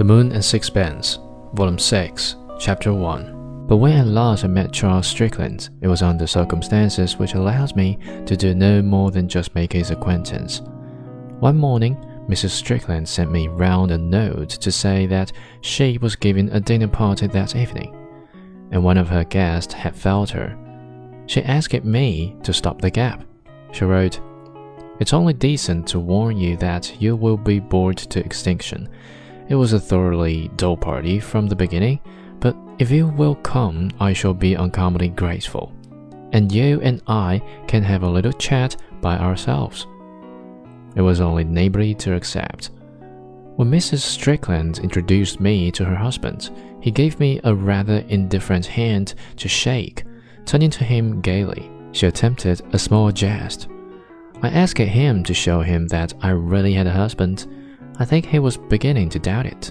The Moon and Sixpence, Volume 6, Chapter 1. But when at last I met Charles Strickland, it was under circumstances which allowed me to do no more than just make his acquaintance. One morning, Mrs. Strickland sent me round a note to say that she was giving a dinner party that evening, and one of her guests had failed her. She asked me to stop the gap. She wrote, It's only decent to warn you that you will be bored to extinction it was a thoroughly dull party from the beginning, but if you will come, I shall be uncommonly grateful. And you and I can have a little chat by ourselves. It was only neighborly to accept. When Mrs. Strickland introduced me to her husband, he gave me a rather indifferent hand to shake. Turning to him gaily, she attempted a small jest. I asked him to show him that I really had a husband I think he was beginning to doubt it.